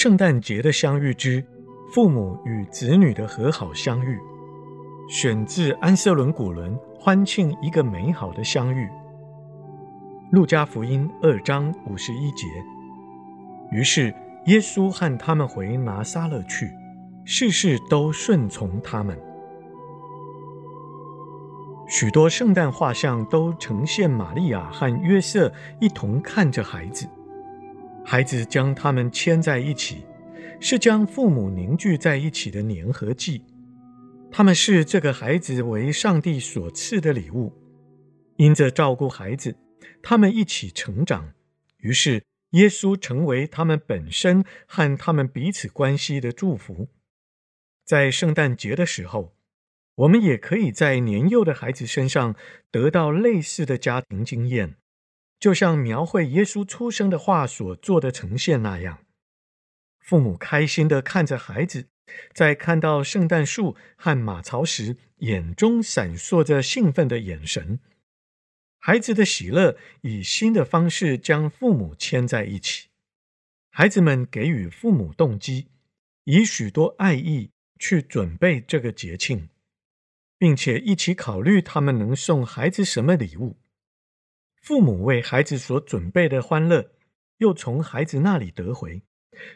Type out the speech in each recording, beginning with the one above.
圣诞节的相遇之父母与子女的和好相遇，选自安瑟伦古伦欢庆一个美好的相遇。路加福音二章五十一节。于是耶稣和他们回拿撒勒去，事事都顺从他们。许多圣诞画像都呈现玛利亚和约瑟一同看着孩子。孩子将他们牵在一起，是将父母凝聚在一起的粘合剂。他们视这个孩子为上帝所赐的礼物，因着照顾孩子，他们一起成长。于是，耶稣成为他们本身和他们彼此关系的祝福。在圣诞节的时候，我们也可以在年幼的孩子身上得到类似的家庭经验。就像描绘耶稣出生的画所做的呈现那样，父母开心地看着孩子，在看到圣诞树和马槽时，眼中闪烁着兴奋的眼神。孩子的喜乐以新的方式将父母牵在一起。孩子们给予父母动机，以许多爱意去准备这个节庆，并且一起考虑他们能送孩子什么礼物。父母为孩子所准备的欢乐，又从孩子那里得回。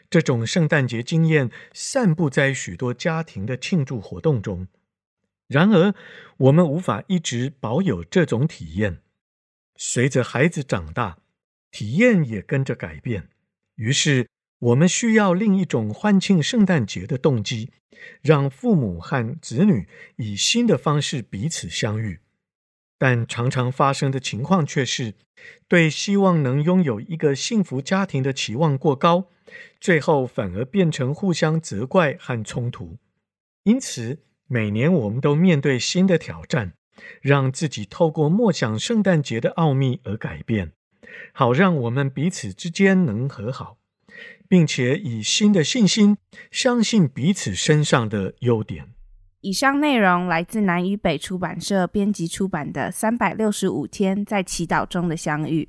这种圣诞节经验散布在许多家庭的庆祝活动中。然而，我们无法一直保有这种体验。随着孩子长大，体验也跟着改变。于是，我们需要另一种欢庆圣诞节的动机，让父母和子女以新的方式彼此相遇。但常常发生的情况却是，对希望能拥有一个幸福家庭的期望过高，最后反而变成互相责怪和冲突。因此，每年我们都面对新的挑战，让自己透过默想圣诞节的奥秘而改变，好让我们彼此之间能和好，并且以新的信心相信彼此身上的优点。以上内容来自南与北出版社编辑出版的《三百六十五天在祈祷中的相遇》。